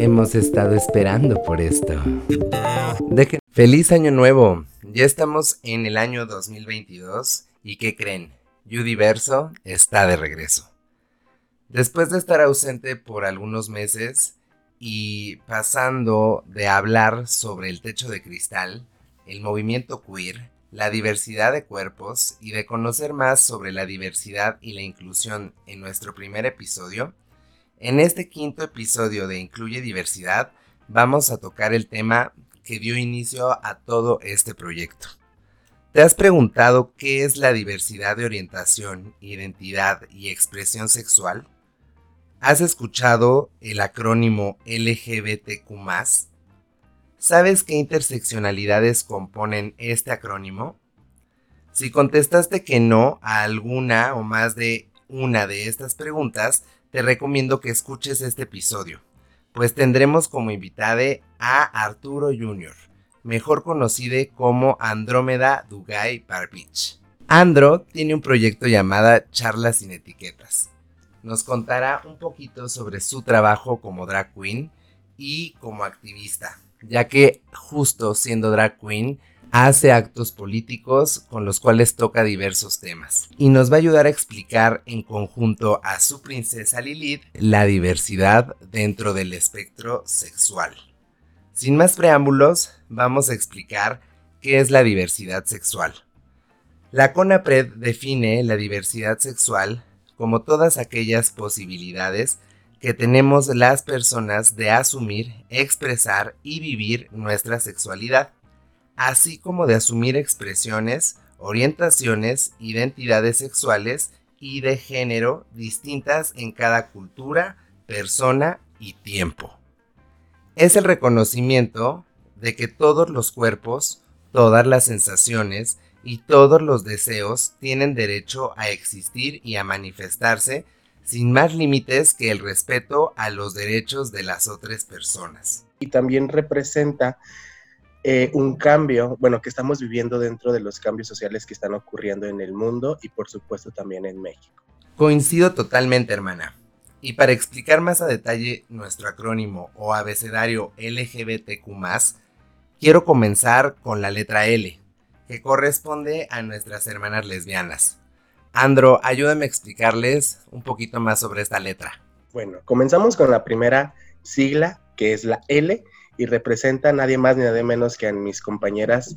Hemos estado esperando por esto. ¡Feliz año nuevo! Ya estamos en el año 2022 y ¿qué creen? Yudiverso está de regreso. Después de estar ausente por algunos meses y pasando de hablar sobre el techo de cristal, el movimiento queer, la diversidad de cuerpos y de conocer más sobre la diversidad y la inclusión en nuestro primer episodio, en este quinto episodio de Incluye Diversidad vamos a tocar el tema que dio inicio a todo este proyecto. ¿Te has preguntado qué es la diversidad de orientación, identidad y expresión sexual? ¿Has escuchado el acrónimo LGBTQ? ¿Sabes qué interseccionalidades componen este acrónimo? Si contestaste que no a alguna o más de una de estas preguntas, te recomiendo que escuches este episodio, pues tendremos como invitada a Arturo Jr., mejor conocido como Andrómeda Dugay Barbich. Andro tiene un proyecto llamado Charlas sin Etiquetas. Nos contará un poquito sobre su trabajo como drag queen y como activista, ya que justo siendo drag queen hace actos políticos con los cuales toca diversos temas y nos va a ayudar a explicar en conjunto a su princesa Lilith la diversidad dentro del espectro sexual. Sin más preámbulos, vamos a explicar qué es la diversidad sexual. La CONAPRED define la diversidad sexual como todas aquellas posibilidades que tenemos las personas de asumir, expresar y vivir nuestra sexualidad así como de asumir expresiones, orientaciones, identidades sexuales y de género distintas en cada cultura, persona y tiempo. Es el reconocimiento de que todos los cuerpos, todas las sensaciones y todos los deseos tienen derecho a existir y a manifestarse sin más límites que el respeto a los derechos de las otras personas. Y también representa eh, un cambio, bueno, que estamos viviendo dentro de los cambios sociales que están ocurriendo en el mundo y por supuesto también en México. Coincido totalmente, hermana. Y para explicar más a detalle nuestro acrónimo o abecedario LGBTQ, quiero comenzar con la letra L, que corresponde a nuestras hermanas lesbianas. Andro, ayúdame a explicarles un poquito más sobre esta letra. Bueno, comenzamos con la primera sigla, que es la L, y representa a nadie más ni nadie menos que a mis compañeras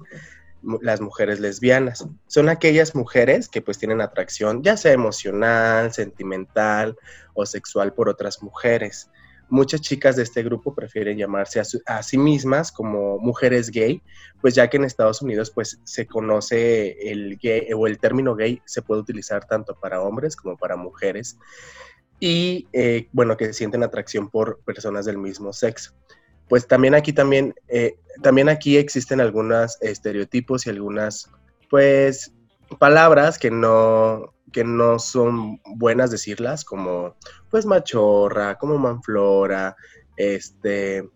las mujeres lesbianas. Son aquellas mujeres que pues tienen atracción ya sea emocional, sentimental o sexual por otras mujeres. Muchas chicas de este grupo prefieren llamarse a, sí mismas como mujeres gay, pues ya que en Estados Unidos pues se conoce el gay o el término gay se puede utilizar tanto para hombres como para mujeres y eh, bueno que sienten atracción por personas del mismo sexo pues también aquí también, eh, también aquí existen algunos estereotipos y algunas, pues, palabras que no, que no son buenas decirlas, como, pues, machorra, como manflora, este,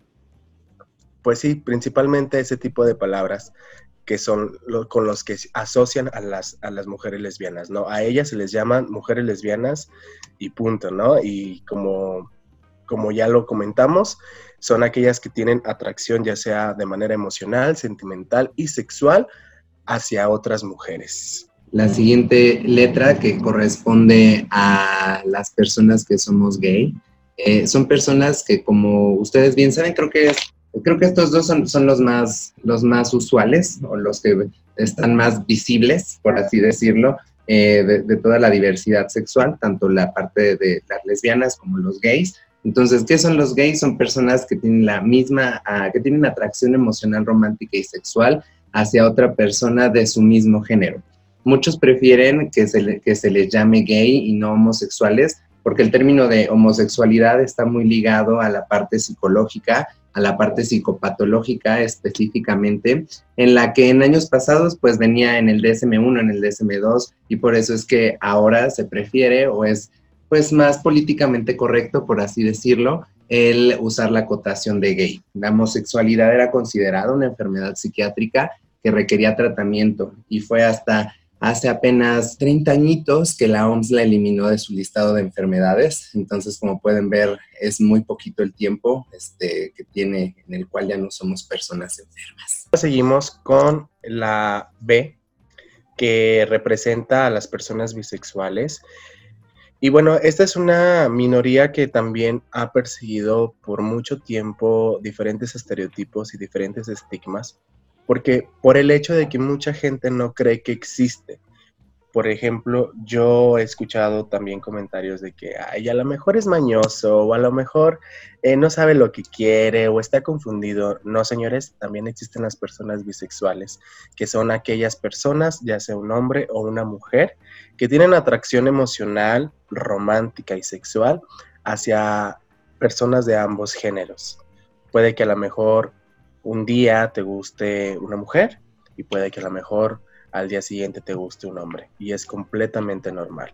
pues sí, principalmente ese tipo de palabras que son con los que asocian a las, a las mujeres lesbianas, ¿no? A ellas se les llaman mujeres lesbianas y punto, ¿no? Y como, como ya lo comentamos, son aquellas que tienen atracción ya sea de manera emocional, sentimental y sexual hacia otras mujeres. La siguiente letra que corresponde a las personas que somos gay, eh, son personas que como ustedes bien saben, creo que, creo que estos dos son, los, más, los más usuales o los que están más visibles, por así decirlo, eh, de, de, toda la diversidad sexual, tanto la parte de las lesbianas como los gays. Entonces, ¿qué son los gays? Son personas que tienen la misma, ah, que tienen atracción emocional, romántica y sexual hacia otra persona de su mismo género. Muchos prefieren que se, que se les llame gay y no homosexuales, porque el término de homosexualidad está muy ligado a la parte psicológica, a la parte psicopatológica específicamente, en la que en años pasados pues venía en el DSM1, en el DSM2, y por eso es que ahora se prefiere o es pues más políticamente correcto, por así decirlo, el usar la acotación de gay. La homosexualidad era considerada una enfermedad psiquiátrica que requería tratamiento y fue hasta hace apenas 30 añitos que la OMS la eliminó de su listado de enfermedades. Entonces, como pueden ver, es muy poquito el tiempo este, que tiene en el cual ya no somos personas enfermas. Seguimos con la B, que representa a las personas bisexuales. Y bueno, esta es una minoría que también ha perseguido por mucho tiempo diferentes estereotipos y diferentes estigmas porque por el hecho de que mucha gente no cree que existe. Por ejemplo, yo he escuchado también comentarios de que, ay, a lo mejor es mañoso, o a lo mejor eh, no sabe lo que quiere, o está confundido. No, señores, también existen las personas bisexuales, que son aquellas personas, ya sea un hombre o una mujer, que tienen atracción emocional, romántica y sexual hacia personas de ambos géneros. Puede que a lo mejor un día te guste una mujer y puede que a lo mejor al día siguiente te guste un hombre y es completamente normal.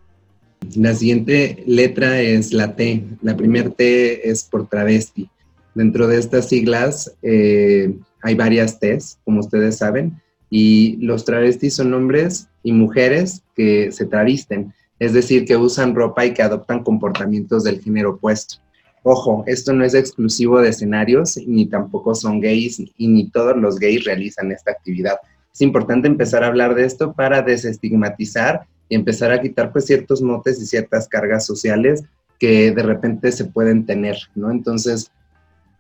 La siguiente letra es la T. La primera T es por travesti. Dentro de estas siglas eh, hay varias T's, como ustedes saben, y los travestis son hombres y mujeres que se travisten, es decir, que usan ropa y que adoptan comportamientos del género opuesto. Ojo, esto no es exclusivo de escenarios, ni tampoco son gays, y ni todos los gays realizan esta actividad. Es importante empezar a hablar de esto para desestigmatizar y empezar a quitar pues ciertos motes y ciertas cargas sociales que de repente se pueden tener, ¿no? Entonces,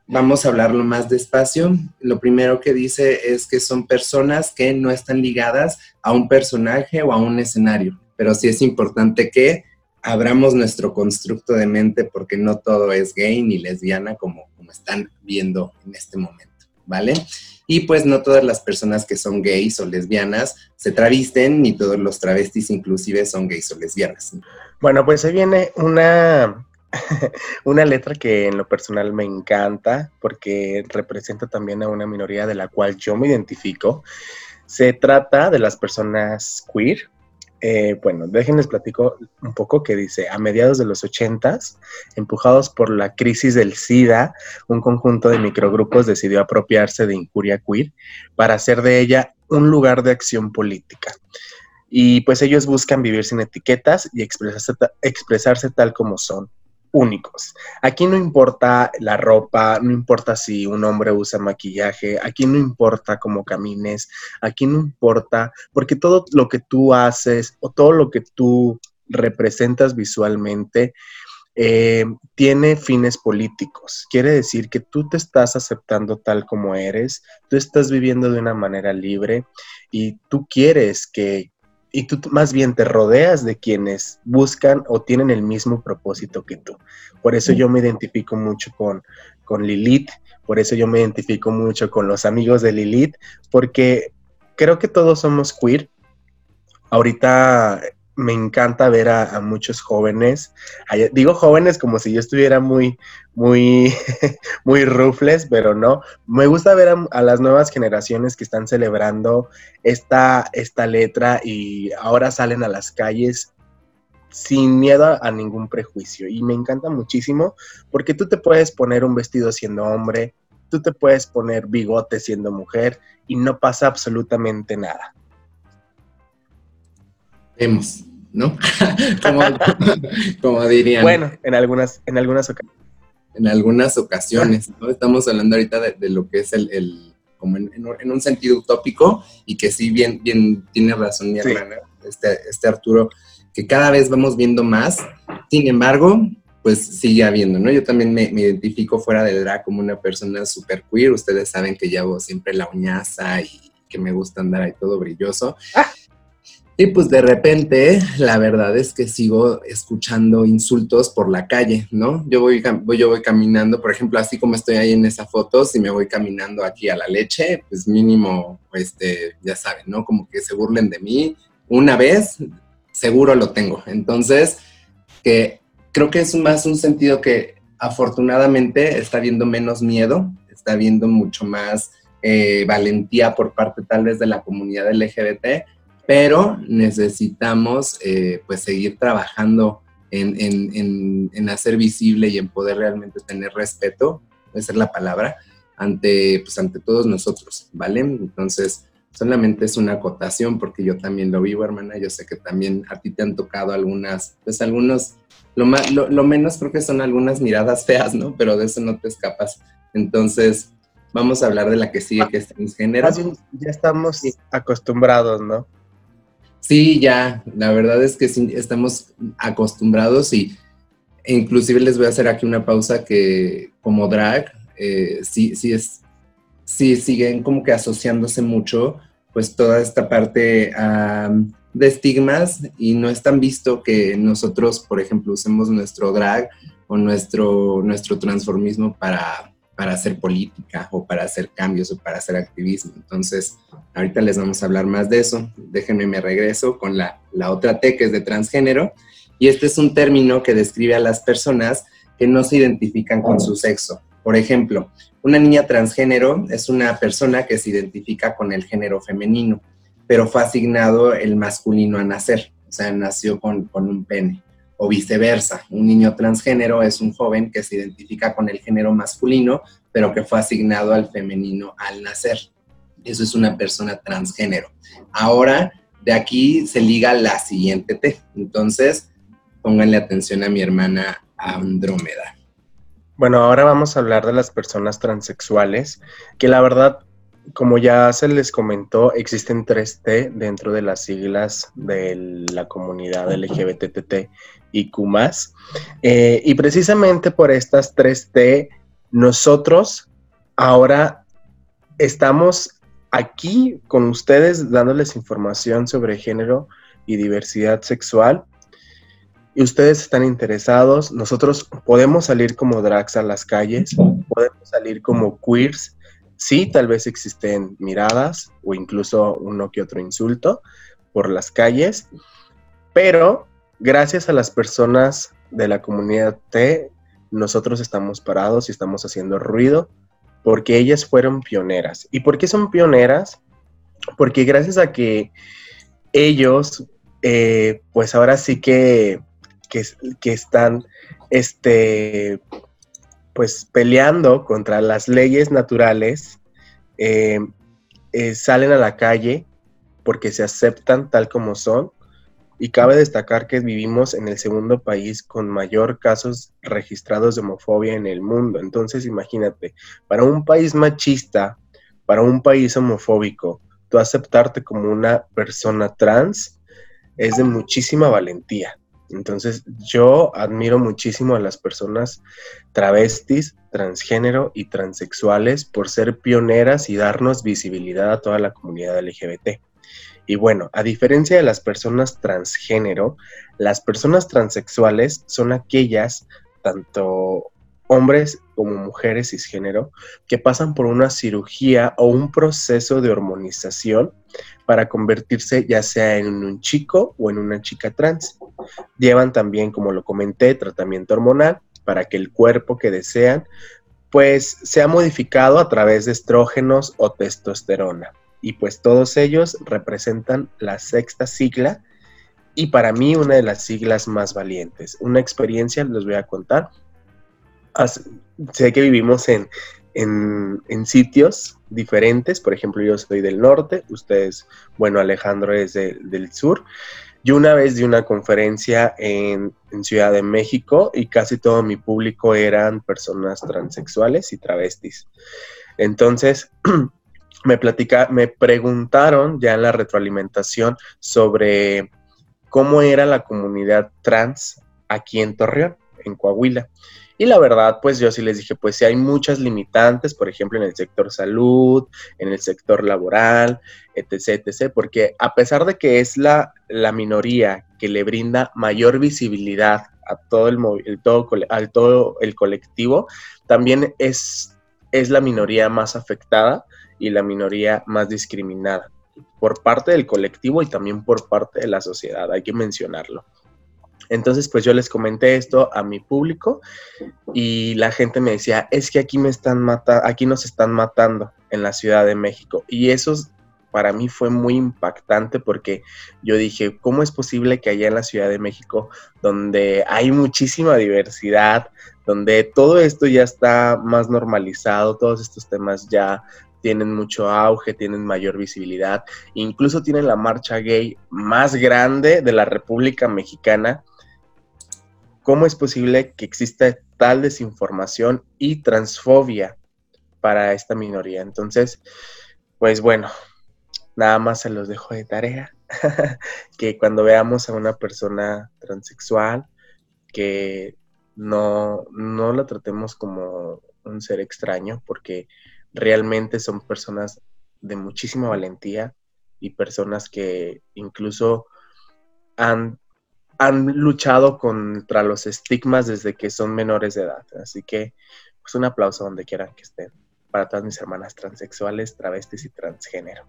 vamos a hablarlo más despacio. Lo primero que dice es que son personas que no están ligadas a un personaje o a un escenario, pero sí es importante que abramos nuestro constructo de mente porque no todo es gay ni lesbiana como, como están viendo en este momento, ¿vale? Y pues no todas las personas que son gays o lesbianas se travisten, ni todos los travestis inclusive son gays o lesbianas. Bueno, pues ahí viene una, una letra que en lo personal me encanta porque representa también a una minoría de la cual yo me identifico. Se trata de las personas queer, eh, bueno, déjenles platico un poco que dice, a mediados de los ochentas, empujados por la crisis del SIDA, un conjunto de microgrupos decidió apropiarse de Incuria Queer para hacer de ella un lugar de acción política. Y pues ellos buscan vivir sin etiquetas y expresarse tal como son únicos. Aquí no importa la ropa, no importa si un hombre usa maquillaje, aquí no importa cómo camines, aquí no importa, porque todo lo que tú haces o todo lo que tú representas visualmente eh, tiene fines políticos. Quiere decir que tú te estás aceptando tal como eres, tú estás viviendo de una manera libre y tú quieres que, y tú más bien te rodeas de quienes buscan o tienen el mismo propósito que tú. Por eso yo me identifico mucho con, con Lilith, por eso yo me identifico mucho con los amigos de Lilith, porque creo que todos somos queer. Ahorita me encanta ver a, muchos jóvenes, digo jóvenes como si yo estuviera muy, muy, muy rufles, pero no, me gusta ver a, las nuevas generaciones que están celebrando esta, esta letra y ahora salen a las calles sin miedo a ningún prejuicio. Y me encanta muchísimo porque tú te puedes poner un vestido siendo hombre, tú te puedes poner bigote siendo mujer y no pasa absolutamente nada. Vemos, ¿no? como, dirían. Bueno, en algunas, en algunas ocasiones. En algunas ocasiones, ¿no? Estamos hablando ahorita de, lo que es el, como en, un sentido utópico y que sí, bien, bien tiene razón mi hermana, este, este Arturo, que cada vez vamos viendo más. Sin embargo, pues sigue habiendo, ¿no? Yo también me, me identifico fuera del drag como una persona súper queer. Ustedes saben que llevo siempre la uñaza y que me gusta andar ahí todo brilloso. Ah. Y pues de repente, la verdad es que sigo escuchando insultos por la calle, ¿no? Yo voy, yo voy caminando, por ejemplo, así como estoy ahí en esa foto, si me voy caminando aquí a la leche, pues mínimo, este, ya saben, ¿no? Como que se burlen de mí. Una vez, seguro lo tengo. Entonces, que creo que es más un sentido que afortunadamente está viendo menos miedo, está viendo mucho más eh, valentía por parte tal vez de la comunidad LGBT pero necesitamos eh, pues seguir trabajando en, hacer visible y en poder realmente tener respeto, puede ser la palabra, ante, pues, ante todos nosotros, ¿vale? Entonces, solamente es una acotación porque yo también lo vivo, hermana. Yo sé que también a ti te han tocado algunas, pues algunos, lo, más, lo, menos creo que son algunas miradas feas, ¿no? Pero de eso no te escapas. Entonces, vamos a hablar de la que sigue, que es transgénero. Ya estamos acostumbrados, ¿no? Sí, ya, la verdad es que sí, estamos acostumbrados y inclusive les voy a hacer aquí una pausa que como drag, eh, sí, sí es, sí siguen como que asociándose mucho pues toda esta parte de estigmas y no es tan visto que nosotros, por ejemplo, usemos nuestro drag o nuestro, nuestro transformismo para, para hacer política o para hacer cambios o para hacer activismo. Entonces, ahorita les vamos a hablar más de eso. Déjenme me regreso con la, la otra T que es de transgénero. Y este es un término que describe a las personas que no se identifican con su sexo. Por ejemplo, una niña transgénero es una persona que se identifica con el género femenino, pero fue asignado el masculino a nacer, o sea, nació con, un pene. O viceversa, un niño transgénero es un joven que se identifica con el género masculino, pero que fue asignado al femenino al nacer. Eso es una persona transgénero. Ahora, de aquí se liga la siguiente T. Entonces, pónganle atención a mi hermana Andrómeda. Bueno, ahora vamos a hablar de las personas transexuales, que la verdad, como ya se les comentó, existen tres T dentro de las siglas de la comunidad LGBTT y Q+. Eh, y precisamente por estas tres T, nosotros ahora estamos aquí con ustedes dándoles información sobre género y diversidad sexual y ustedes están interesados, nosotros podemos salir como drags a las calles, podemos salir como queers. Sí, tal vez existen miradas o incluso uno que otro insulto por las calles, pero gracias a las personas de la comunidad T, nosotros estamos parados y estamos haciendo ruido porque ellas fueron pioneras. ¿Y por qué son pioneras? Porque gracias a que ellos, eh, pues ahora sí que que, están este, pues peleando contra las leyes naturales, eh, eh, salen a la calle porque se aceptan tal como son. Y cabe destacar que vivimos en el segundo país con mayor casos registrados de homofobia en el mundo. Entonces, imagínate, para un país machista, para un país homofóbico, tú aceptarte como una persona trans es de muchísima valentía. Entonces, yo admiro muchísimo a las personas travestis, transgénero y transexuales por ser pioneras y darnos visibilidad a toda la comunidad LGBT. Y bueno, a diferencia de las personas transgénero, las personas transexuales son aquellas, tanto hombres como mujeres cisgénero, que pasan por una cirugía o un proceso de hormonización para convertirse ya sea en un chico o en una chica trans. Llevan también, como lo comenté, tratamiento hormonal para que el cuerpo que desean pues sea modificado a través de estrógenos o testosterona. Y pues todos ellos representan la sexta sigla y para mí una de las siglas más valientes. Una experiencia les voy a contar. sé que vivimos en, en, sitios diferentes. Por ejemplo, yo soy del norte, ustedes, bueno, Alejandro es del sur. Yo una vez di una conferencia en, Ciudad de México y casi todo mi público eran personas transexuales y travestis. Entonces, me, platica, me preguntaron ya en la retroalimentación sobre cómo era la comunidad trans aquí en Torreón, en Coahuila. Y la verdad, pues yo sí les dije, pues sí hay muchas limitantes, por ejemplo, en el sector salud, en el sector laboral, etc., etc., porque a pesar de que es la, la minoría que le brinda mayor visibilidad a todo el, todo, al todo el colectivo, también es, es la minoría más afectada y la minoría más discriminada por parte del colectivo y también por parte de la sociedad, hay que mencionarlo. Entonces, pues yo les comenté esto a mi público y la gente me decía, es que aquí me están matando, aquí nos están matando en la Ciudad de México. Y eso para mí fue muy impactante porque yo dije, ¿cómo es posible que allá en la Ciudad de México, donde hay muchísima diversidad, donde todo esto ya está más normalizado, todos estos temas ya tienen mucho auge, tienen mayor visibilidad, incluso tienen la marcha gay más grande de la República Mexicana. ¿Cómo es posible que exista tal desinformación y transfobia para esta minoría? Entonces, pues bueno, nada más se los dejo de tarea, que cuando veamos a una persona transexual, que no, no la tratemos como un ser extraño, porque realmente son personas de muchísima valentía y personas que incluso han, han luchado contra los estigmas desde que son menores de edad. Así que, pues un aplauso donde quieran que estén para todas mis hermanas transexuales, travestis y transgénero.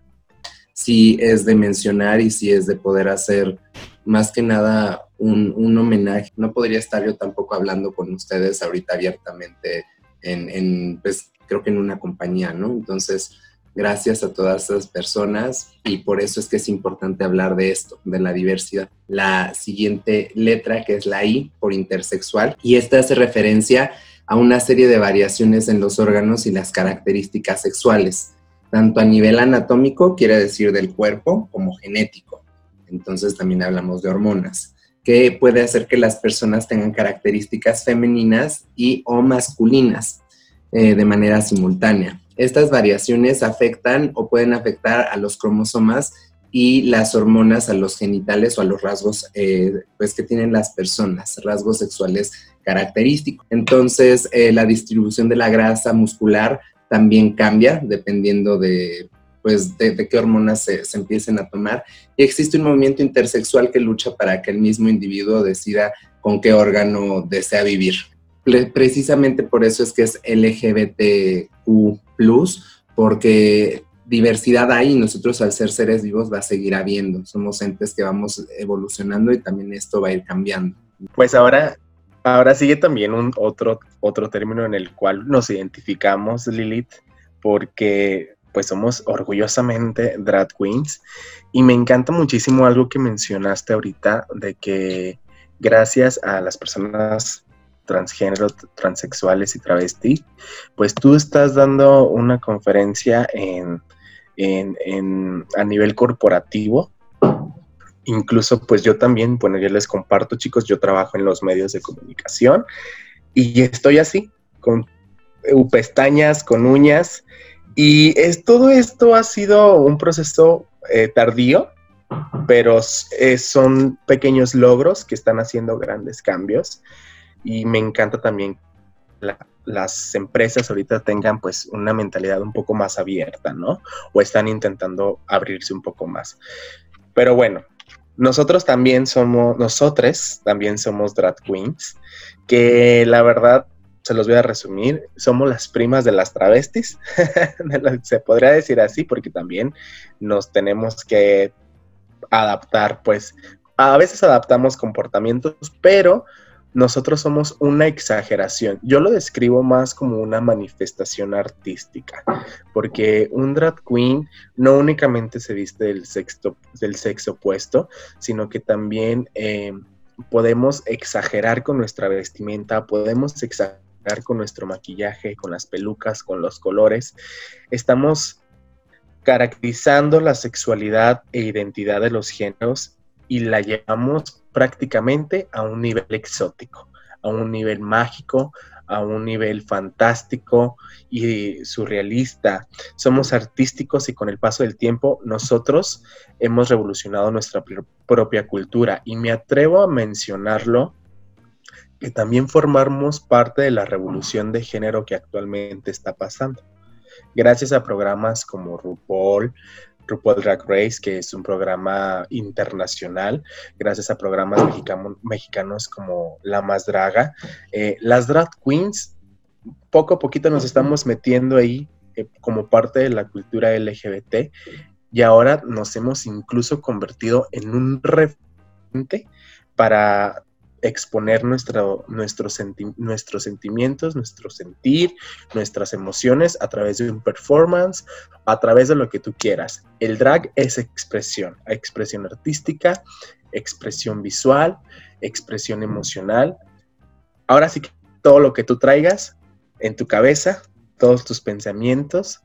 Sí, es de mencionar y sí es de poder hacer más que nada un, un homenaje. No podría estar yo tampoco hablando con ustedes ahorita abiertamente en, en pues, creo que en una compañía, ¿no? Entonces, gracias a todas esas personas y por eso es que es importante hablar de esto, de la diversidad. La siguiente letra, que es la I, por intersexual, y esta hace referencia a una serie de variaciones en los órganos y las características sexuales, tanto a nivel anatómico, quiere decir del cuerpo, como genético. Entonces también hablamos de hormonas que puede hacer que las personas tengan características femeninas y o masculinas eh, de manera simultánea. Estas variaciones afectan o pueden afectar a los cromosomas y las hormonas a los genitales o a los rasgos eh, pues que tienen las personas, rasgos sexuales característicos. Entonces, eh, la distribución de la grasa muscular también cambia dependiendo de pues de, qué hormonas se, empiecen a tomar. Y existe un movimiento intersexual que lucha para que el mismo individuo decida con qué órgano desea vivir. Precisamente por eso es que es LGBTQ, porque diversidad hay y nosotros al ser seres vivos va a seguir habiendo. Somos entes que vamos evolucionando y también esto va a ir cambiando. Pues ahora, ahora sigue también un otro, otro término en el cual nos identificamos, Lilith, porque pues somos orgullosamente drag queens. Y me encanta muchísimo algo que mencionaste ahorita de que gracias a las personas transgénero, transexuales y travesti, pues tú estás dando una conferencia en, a nivel corporativo. Incluso pues yo también, bueno, yo les comparto chicos, yo trabajo en los medios de comunicación y estoy así, con pestañas, con uñas, y es, todo esto ha sido un proceso eh, tardío, pero eh, son pequeños logros que están haciendo grandes cambios. Y me encanta también que las empresas ahorita tengan pues una mentalidad un poco más abierta, ¿no? O están intentando abrirse un poco más. Pero bueno, nosotros también somos, nosotros también somos drag queens, que la verdad se los voy a resumir, somos las primas de las travestis, se podría decir así, porque también nos tenemos que adaptar, pues a veces adaptamos comportamientos, pero nosotros somos una exageración. Yo lo describo más como una manifestación artística, porque un drag queen no únicamente se viste del sexo, del sexo opuesto, sino que también eh, podemos exagerar con nuestra vestimenta, podemos exagerar con nuestro maquillaje, con las pelucas, con los colores. Estamos caracterizando la sexualidad e identidad de los géneros y la llevamos prácticamente a un nivel exótico, a un nivel mágico, a un nivel fantástico y surrealista. Somos artísticos y con el paso del tiempo nosotros hemos revolucionado nuestra propia cultura y me atrevo a mencionarlo que también formamos parte de la revolución de género que actualmente está pasando. Gracias a programas como RuPaul, RuPaul Drag Race, que es un programa internacional, gracias a programas mexicanos como La Más Draga, eh, las drag queens, poco a poquito nos estamos metiendo ahí eh, como parte de la cultura LGBT y ahora nos hemos incluso convertido en un referente para exponer nuestro, nuestros sentimientos, nuestro sentir, nuestras emociones a través de un performance, a través de lo que tú quieras. El drag es expresión, expresión artística, expresión visual, expresión emocional. Ahora sí que todo lo que tú traigas en tu cabeza, todos tus pensamientos,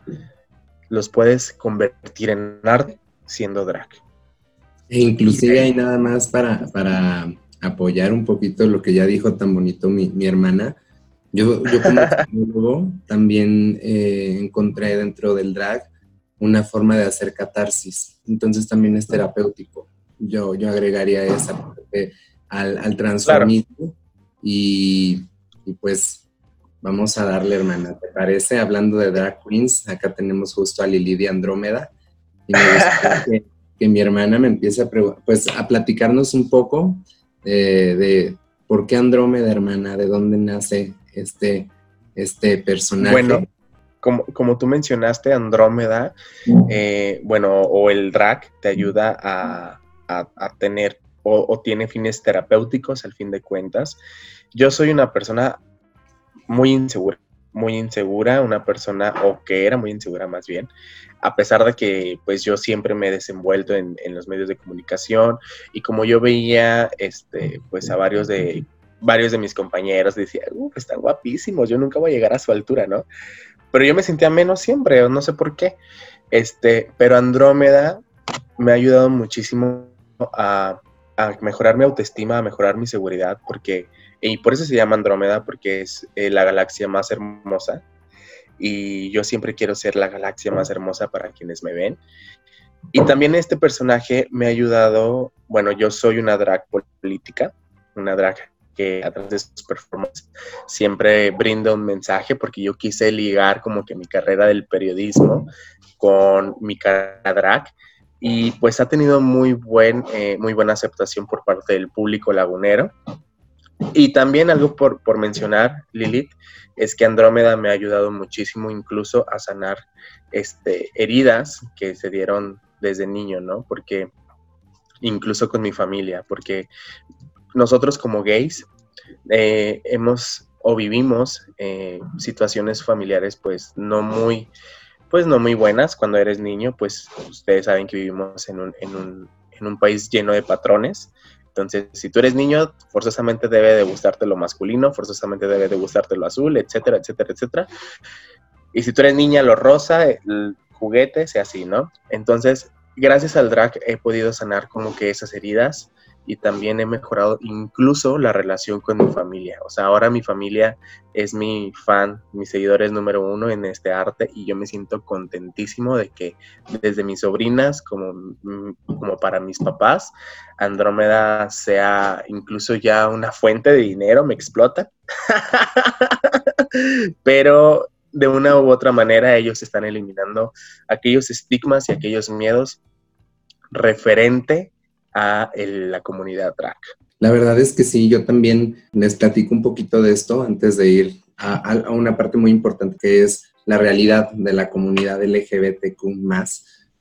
los puedes convertir en arte siendo drag. E inclusive hay nada más para, para apoyar un poquito lo que ya dijo tan bonito mi, hermana. Yo, yo como también eh, encontré dentro del drag una forma de hacer catarsis. Entonces también es terapéutico. Yo, yo agregaría esa parte al, al transformismo y, y, pues vamos a darle, hermana, ¿te parece? Hablando de drag queens, acá tenemos justo a Lili de Andrómeda y me gusta que, que, mi hermana me empiece a, pues, a platicarnos un poco eh, de por qué Andrómeda, hermana, de dónde nace este, este personaje. Bueno, como, como tú mencionaste, Andrómeda, eh, bueno, o el drag te ayuda a, tener o, tiene fines terapéuticos al fin de cuentas. Yo soy una persona muy insegura, muy insegura, una persona, o que era muy insegura más bien, a pesar de que pues yo siempre me he desenvuelto en, en los medios de comunicación y como yo veía este, pues a varios de varios de mis compañeros decían, uh, están guapísimos, yo nunca voy a llegar a su altura, ¿no? Pero yo me sentía menos siempre, no sé por qué. Este, pero Andrómeda me ha ayudado muchísimo a, mejorar mi autoestima, a mejorar mi seguridad, porque, y por eso se llama Andrómeda, porque es eh, la galaxia más hermosa. Y yo siempre quiero ser la galaxia más hermosa para quienes me ven. Y también este personaje me ha ayudado, bueno, yo soy una drag política, una drag que a través de sus performances siempre brinda un mensaje porque yo quise ligar como que mi carrera del periodismo con mi carrera drag y pues ha tenido muy, buen, eh, muy buena aceptación por parte del público lagunero. Y también algo por, por mencionar, Lilith, es que Andrómeda me ha ayudado muchísimo incluso a sanar este, heridas que se dieron desde niño, ¿no? Porque incluso con mi familia, porque nosotros como gays eh, hemos o vivimos eh, situaciones familiares pues no muy pues no muy buenas cuando eres niño pues ustedes saben que vivimos en un, en un, en un país lleno de patrones entonces, si tú eres niño, forzosamente debe de gustarte lo masculino, forzosamente debe de gustarte lo azul, etcétera, etcétera, etcétera. Y si tú eres niña, lo rosa, el juguete, sea así, ¿no? Entonces, gracias al drag he podido sanar como que esas heridas y también he mejorado incluso la relación con mi familia. O sea, ahora mi familia es mi fan, mi seguidor es número uno en este arte y yo me siento contentísimo de que desde mis sobrinas como, como para mis papás, Andrómeda sea incluso ya una fuente de dinero, me explota. Pero de una u otra manera ellos están eliminando aquellos estigmas y aquellos miedos referente a la comunidad drag. La verdad es que sí, yo también les platico un poquito de esto antes de ir a, una parte muy importante que es la realidad de la comunidad LGBTQ+.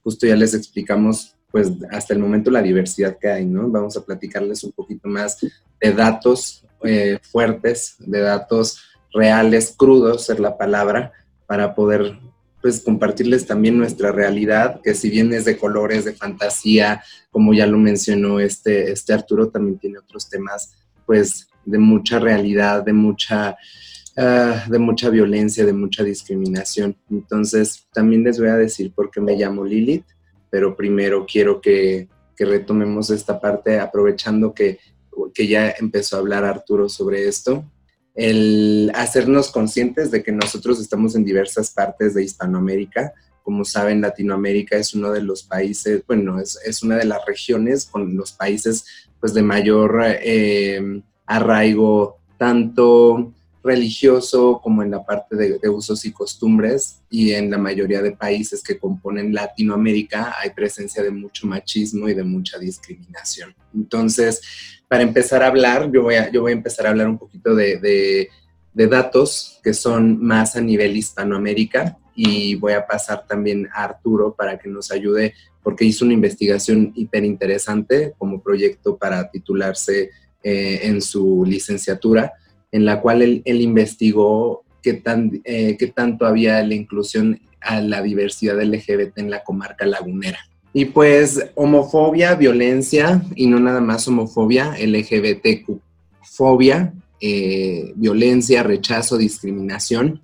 Justo ya les explicamos pues hasta el momento la diversidad que hay, ¿no? Vamos a platicarles un poquito más de datos eh, fuertes, de datos reales, crudos, es la palabra, para poder pues compartirles también nuestra realidad, que si bien es de colores, de fantasía, como ya lo mencionó este, este Arturo, también tiene otros temas pues de mucha realidad, de mucha, ah, de mucha violencia, de mucha discriminación. Entonces, también les voy a decir por qué me llamo Lilith, pero primero quiero que, que retomemos esta parte aprovechando que, que ya empezó a hablar Arturo sobre esto el hacernos conscientes de que nosotros estamos en diversas partes de Hispanoamérica. Como saben, Latinoamérica es uno de los países, bueno, es, una de las regiones con los países pues, de mayor eh, arraigo, tanto religioso como en la parte de, usos y costumbres y en la mayoría de países que componen Latinoamérica hay presencia de mucho machismo y de mucha discriminación. Entonces, para empezar a hablar, yo voy a, yo voy a empezar a hablar un poquito de, de, datos que son más a nivel Hispanoamérica y voy a pasar también a Arturo para que nos ayude porque hizo una investigación hiper interesante como proyecto para titularse eh, en su licenciatura en la cual él, investigó qué, tan, eh, qué tanto había la inclusión a la diversidad LGBT en la comarca lagunera. Y pues homofobia, violencia, y no nada más homofobia, LGBTQ, fobia, eh, violencia, rechazo, discriminación.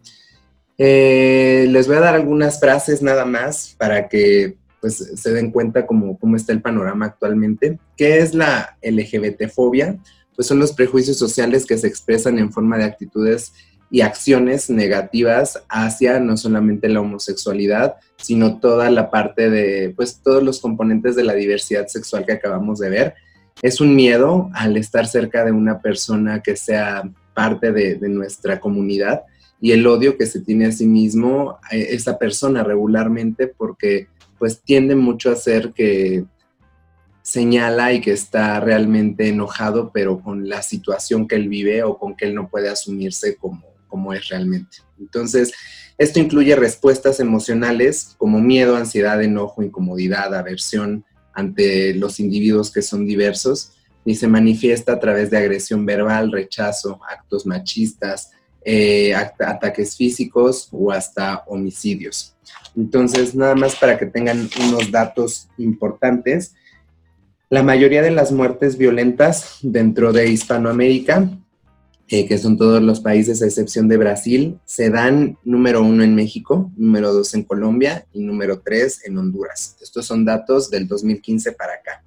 Eh, les voy a dar algunas frases nada más para que pues, se den cuenta cómo, cómo está el panorama actualmente. ¿Qué es la LGBT-fobia? Pues son los prejuicios sociales que se expresan en forma de actitudes y acciones negativas hacia no solamente la homosexualidad, sino toda la parte de, pues todos los componentes de la diversidad sexual que acabamos de ver. Es un miedo al estar cerca de una persona que sea parte de, de nuestra comunidad y el odio que se tiene a sí mismo a esa persona regularmente porque pues tiende mucho a ser que señala y que está realmente enojado, pero con la situación que él vive o con que él no puede asumirse como, como es realmente. Entonces, esto incluye respuestas emocionales como miedo, ansiedad, enojo, incomodidad, aversión ante los individuos que son diversos y se manifiesta a través de agresión verbal, rechazo, actos machistas, eh, ataques físicos o hasta homicidios. Entonces, nada más para que tengan unos datos importantes, la mayoría de las muertes violentas dentro de Hispanoamérica eh, que son todos los países a excepción de Brasil, se dan número uno en México, número dos en Colombia y número tres en Honduras. Estos son datos del 2015 para acá.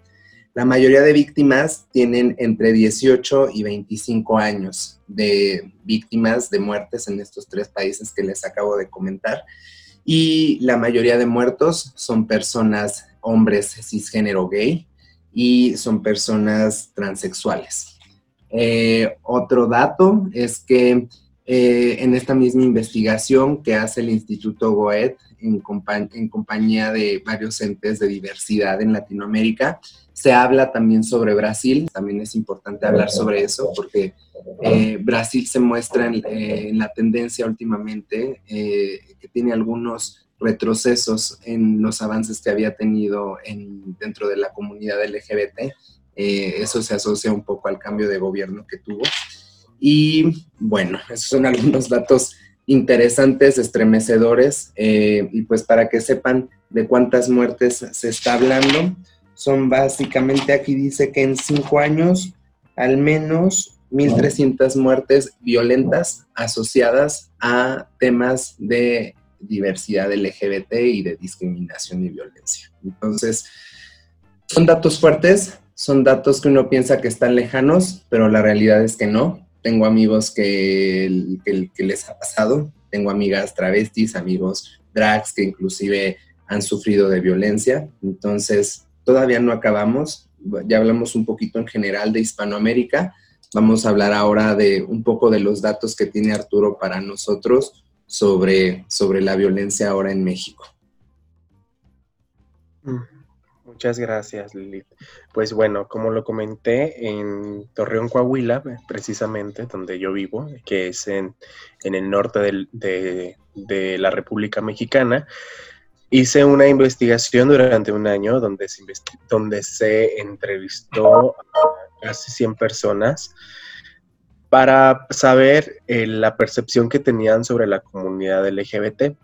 La mayoría de víctimas tienen entre 18 y 25 años de víctimas de muertes en estos tres países que les acabo de comentar. Y la mayoría de muertos son personas, hombres cisgénero gay y son personas transexuales. Eh, otro dato es que eh, en esta misma investigación que hace el Instituto Goethe en, compañía de varios entes de diversidad en Latinoamérica, se habla también sobre Brasil. También es importante hablar sobre eso porque eh, Brasil se muestra en, la tendencia últimamente que tiene algunos retrocesos en los avances que había tenido dentro de la comunidad LGBT eh, eso se asocia un poco al cambio de gobierno que tuvo. Y bueno, esos son algunos datos interesantes, estremecedores, eh, y pues para que sepan de cuántas muertes se está hablando, son básicamente, aquí dice que en cinco años, al menos 1.300 muertes violentas asociadas a temas de diversidad LGBT y de discriminación y violencia. Entonces, son datos fuertes, son datos que uno piensa que están lejanos, pero la realidad es que no. Tengo amigos que, les ha pasado, tengo amigas travestis, amigos drags que inclusive han sufrido de violencia. Entonces, todavía no acabamos. Ya hablamos un poquito en general de Hispanoamérica. Vamos a hablar ahora de un poco de los datos que tiene Arturo para nosotros sobre, sobre la violencia ahora en México. Mm. Muchas gracias, Lilith. Pues bueno, como lo comenté, en Torreón, Coahuila, precisamente donde yo vivo, que es en, el norte de, la República Mexicana, hice una investigación durante un año donde se, donde se entrevistó a casi 100 personas para saber eh, la percepción que tenían sobre la comunidad LGBT.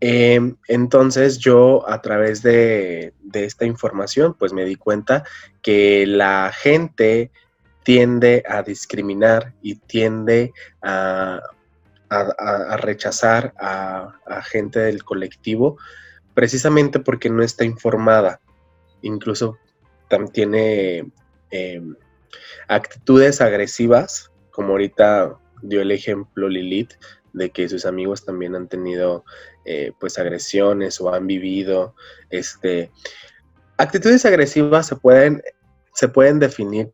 Em, entonces yo a través de, esta información pues me di cuenta que la gente tiende a discriminar y tiende a, rechazar a, gente del colectivo precisamente porque no está informada. Incluso tiene em, actitudes agresivas, como ahorita dio el ejemplo Lilith, de que sus amigos también han tenido eh, pues agresiones o han vivido este actitudes agresivas se pueden se pueden definir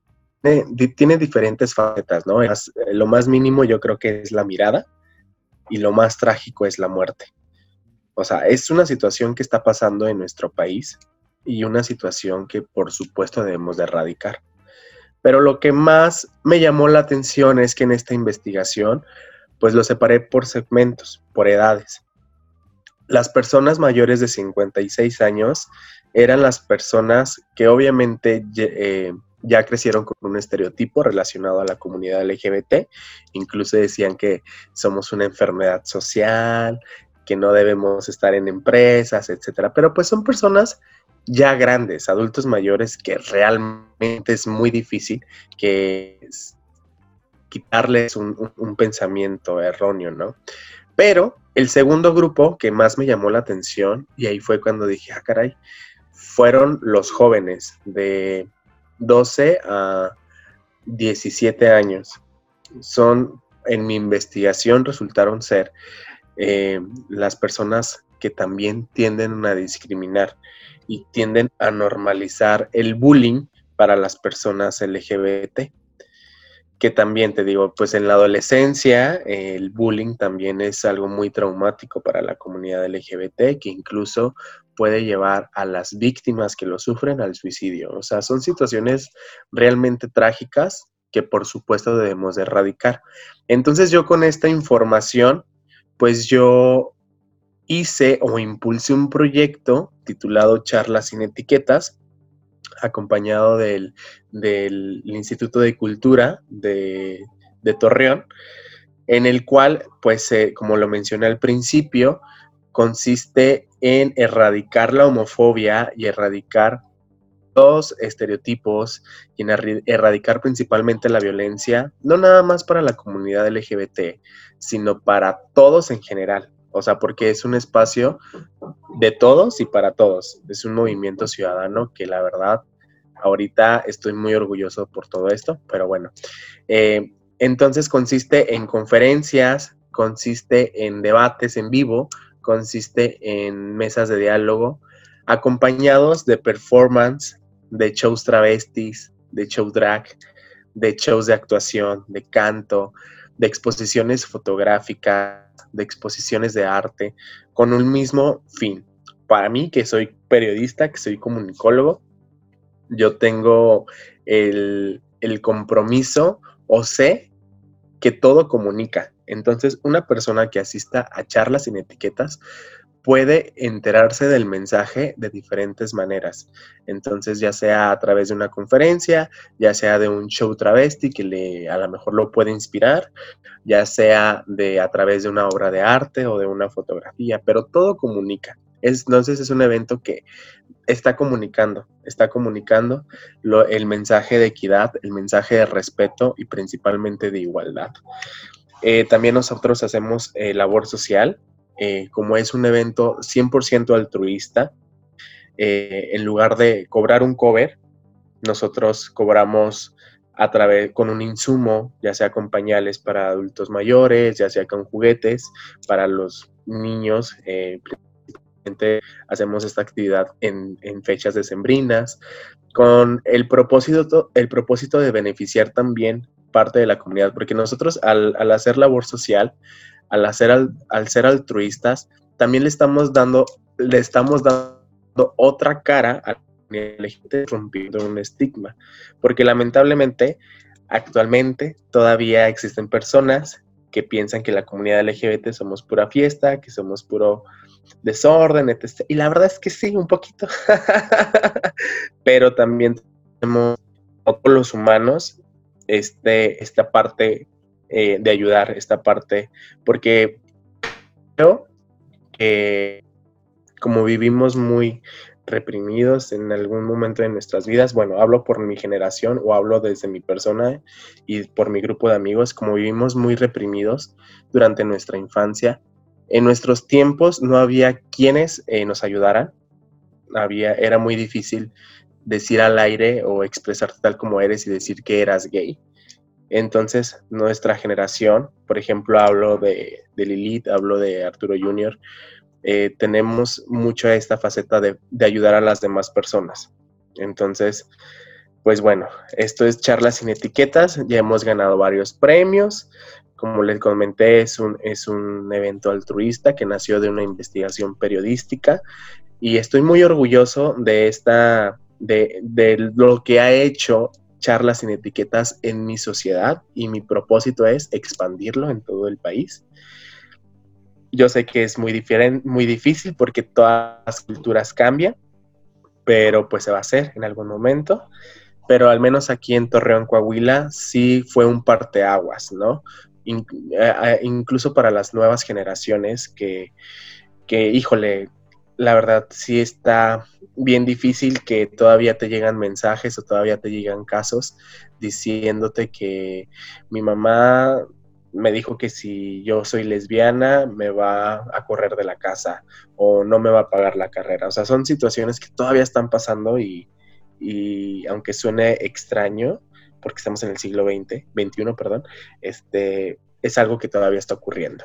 tiene diferentes facetas no lo más mínimo yo creo que es la mirada y lo más trágico es la muerte. O sea es una situación que está pasando en nuestro país y una situación que por supuesto debemos de erradicar pero lo que más me llamó la atención es que en esta investigación pues lo separé por segmentos, por edades. Las personas mayores de 56 años eran las personas que obviamente eh, ya crecieron con un estereotipo relacionado a la comunidad LGBT, incluso decían que somos una enfermedad social, que no debemos estar en empresas, etcétera, pero pues son personas ya grandes, adultos mayores que realmente es muy difícil que quitarles un, pensamiento erróneo, ¿no? Pero el segundo grupo que más me llamó la atención, y ahí fue cuando dije, ah, caray, fueron los jóvenes de 12 a 17 años. Son, en mi investigación, resultaron ser eh, las personas que también tienden a discriminar y tienden a normalizar el bullying para las personas LGBT. Que también te digo, pues en la adolescencia el bullying también es algo muy traumático para la comunidad LGBT, que incluso puede llevar a las víctimas que lo sufren al suicidio. O sea, son situaciones realmente trágicas que por supuesto debemos de erradicar. Entonces yo con esta información, pues yo hice o impulsé un proyecto titulado Charlas sin Etiquetas, acompañado del, Instituto de Cultura de, Torreón, en el cual, pues, eh, como lo mencioné al principio, consiste en erradicar la homofobia y erradicar los estereotipos y en erradicar principalmente la violencia, no nada más para la comunidad LGBT, sino para todos en general. O sea, porque es un espacio de todos y para todos. Es un movimiento ciudadano que la verdad, ahorita estoy muy orgulloso por todo esto, pero bueno. Eh, entonces consiste en conferencias, consiste en debates en vivo, consiste en mesas de diálogo, acompañados de performance, de shows travestis, de show drag, de shows de actuación, de canto, de exposiciones fotográficas, de exposiciones de arte, con un mismo fin. Para mí, que soy periodista, que soy comunicólogo, yo tengo el, el compromiso o sé que todo comunica. Entonces, una persona que asista a charlas sin etiquetas puede enterarse del mensaje de diferentes maneras. Entonces, ya sea a través de una conferencia, ya sea de un show travesti que le, a lo mejor lo puede inspirar, ya sea de a través de una obra de arte o de una fotografía, pero todo comunica. entonces es un evento que está comunicando, está comunicando el mensaje de equidad, el mensaje de respeto y principalmente de igualdad. Eh, también nosotros hacemos eh, labor social, eh, como es un evento 100% altruista, en lugar de cobrar un cover, nosotros cobramos a través con un insumo, ya sea con pañales para adultos mayores, ya sea con juguetes para los niños. hacemos esta actividad en fechas decembrinas con el propósito, el propósito de beneficiar también parte de la comunidad, porque nosotros al, hacer labor social, al, hacer al, ser altruistas, también le estamos dando, le estamos dando otra cara a la gente rompiendo un estigma, porque lamentablemente actualmente todavía existen personas que piensan que la comunidad LGBT somos pura fiesta, que somos puro desorden, etc. Y la verdad es que sí, un poquito. Pero también tenemos los humanos este, esta parte eh, de ayudar, esta parte, porque creo que como vivimos muy reprimidos en algún momento de nuestras vidas, bueno, hablo por mi generación o hablo desde mi persona y por mi grupo de amigos, como vivimos muy reprimidos durante nuestra infancia, en nuestros tiempos no había quienes eh, nos ayudaran, había, era muy difícil decir al aire o expresarte tal como eres y decir que eras gay. Entonces, nuestra generación, por ejemplo, hablo de, Lilith, hablo de Arturo Jr., eh, tenemos mucho esta faceta de, ayudar a las demás personas. Entonces, pues bueno, esto es Charlas sin Etiquetas, ya hemos ganado varios premios. Como les comenté, es un, es un evento altruista que nació de una investigación periodística y estoy muy orgulloso de esta de, lo que ha hecho charlas sin etiquetas en mi sociedad y mi propósito es expandirlo en todo el país. Yo sé que es muy, diferente, muy difícil porque todas las culturas cambian, pero pues se va a hacer en algún momento. Pero al menos aquí en Torreón, Coahuila, sí fue un parteaguas, ¿no? Eh, eh, incluso para las nuevas generaciones que, que, híjole, la verdad sí está bien difícil que todavía te llegan mensajes o todavía te llegan casos diciéndote que mi mamá me dijo que si yo soy lesbiana me va a correr de la casa o no me va a pagar la carrera. O sea, son situaciones que todavía están pasando y, y aunque suene extraño, porque estamos en el siglo XX, XXI, perdón, este, es algo que todavía está ocurriendo.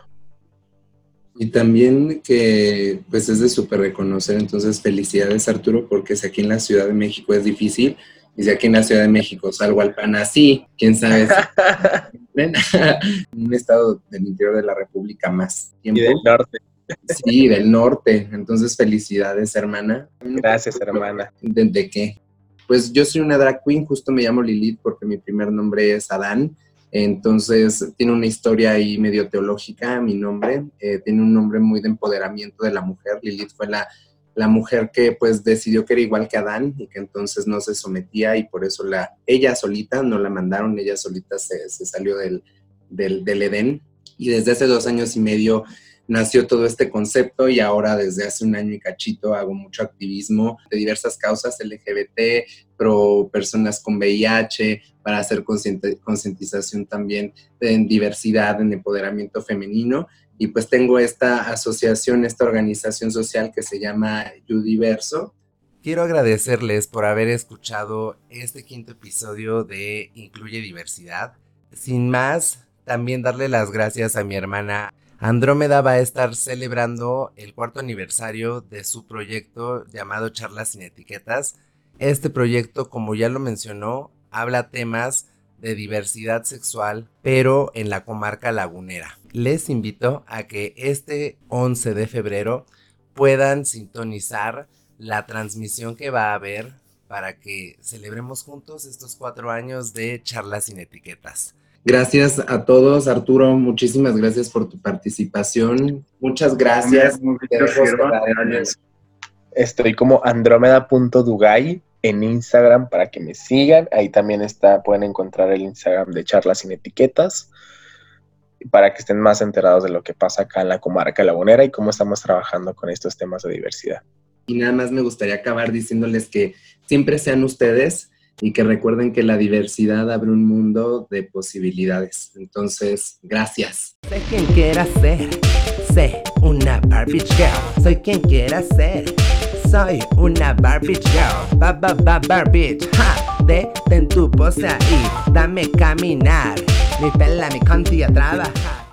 Y también que pues es de súper reconocer, entonces felicidades Arturo, porque si aquí en la Ciudad de México es difícil, y si aquí en la Ciudad de México salgo al pan así, quién sabe un estado del interior de la República más tiempo. Y del norte. Sí, del norte. Entonces, felicidades, hermana. Gracias, hermana. ¿De, qué? Pues yo soy una drag queen, justo me llamo Lilith porque mi primer nombre es Adán. Entonces, tiene una historia ahí medio teológica, mi nombre. Eh, tiene un nombre muy de empoderamiento de la mujer. Lilith fue la la mujer que pues decidió que era igual que Adán y que entonces no se sometía y por eso la, ella solita, no la mandaron, ella solita se, salió del, del, del, Edén y desde hace dos años y medio nació todo este concepto y ahora desde hace un año y cachito hago mucho activismo de diversas causas LGBT, pro personas con VIH, para hacer concientización también en diversidad, en empoderamiento femenino y pues tengo esta asociación, esta organización social que se llama Yudiverso. Quiero agradecerles por haber escuchado este quinto episodio de Incluye Diversidad. Sin más, también darle las gracias a mi hermana Andrómeda va a estar celebrando el cuarto aniversario de su proyecto llamado Charlas sin Etiquetas. Este proyecto, como ya lo mencionó, habla temas de diversidad sexual, pero en la comarca lagunera. Les invito a que este 11 de febrero puedan sintonizar la transmisión que va a haber para que celebremos juntos estos cuatro años de charlas sin etiquetas. Gracias a todos, Arturo. Muchísimas gracias por tu participación. Muchas gracias. Estoy como andrómeda.dugay en Instagram para que me sigan. Ahí también está, pueden encontrar el Instagram de Charlas sin Etiquetas para que estén más enterados de lo que pasa acá en la comarca lagunera y cómo estamos trabajando con estos temas de diversidad. Y nada más me gustaría acabar diciéndoles que siempre sean ustedes y que recuerden que la diversidad abre un mundo de posibilidades. Entonces, gracias. Sé quien quiera ser, sé una Barbie girl. Soy quien quiera ser soy una Barbie girl, ba ba ba Barbie, ha, detén tu pose ahí, dame caminar, mi pela, mi conti a trabajar.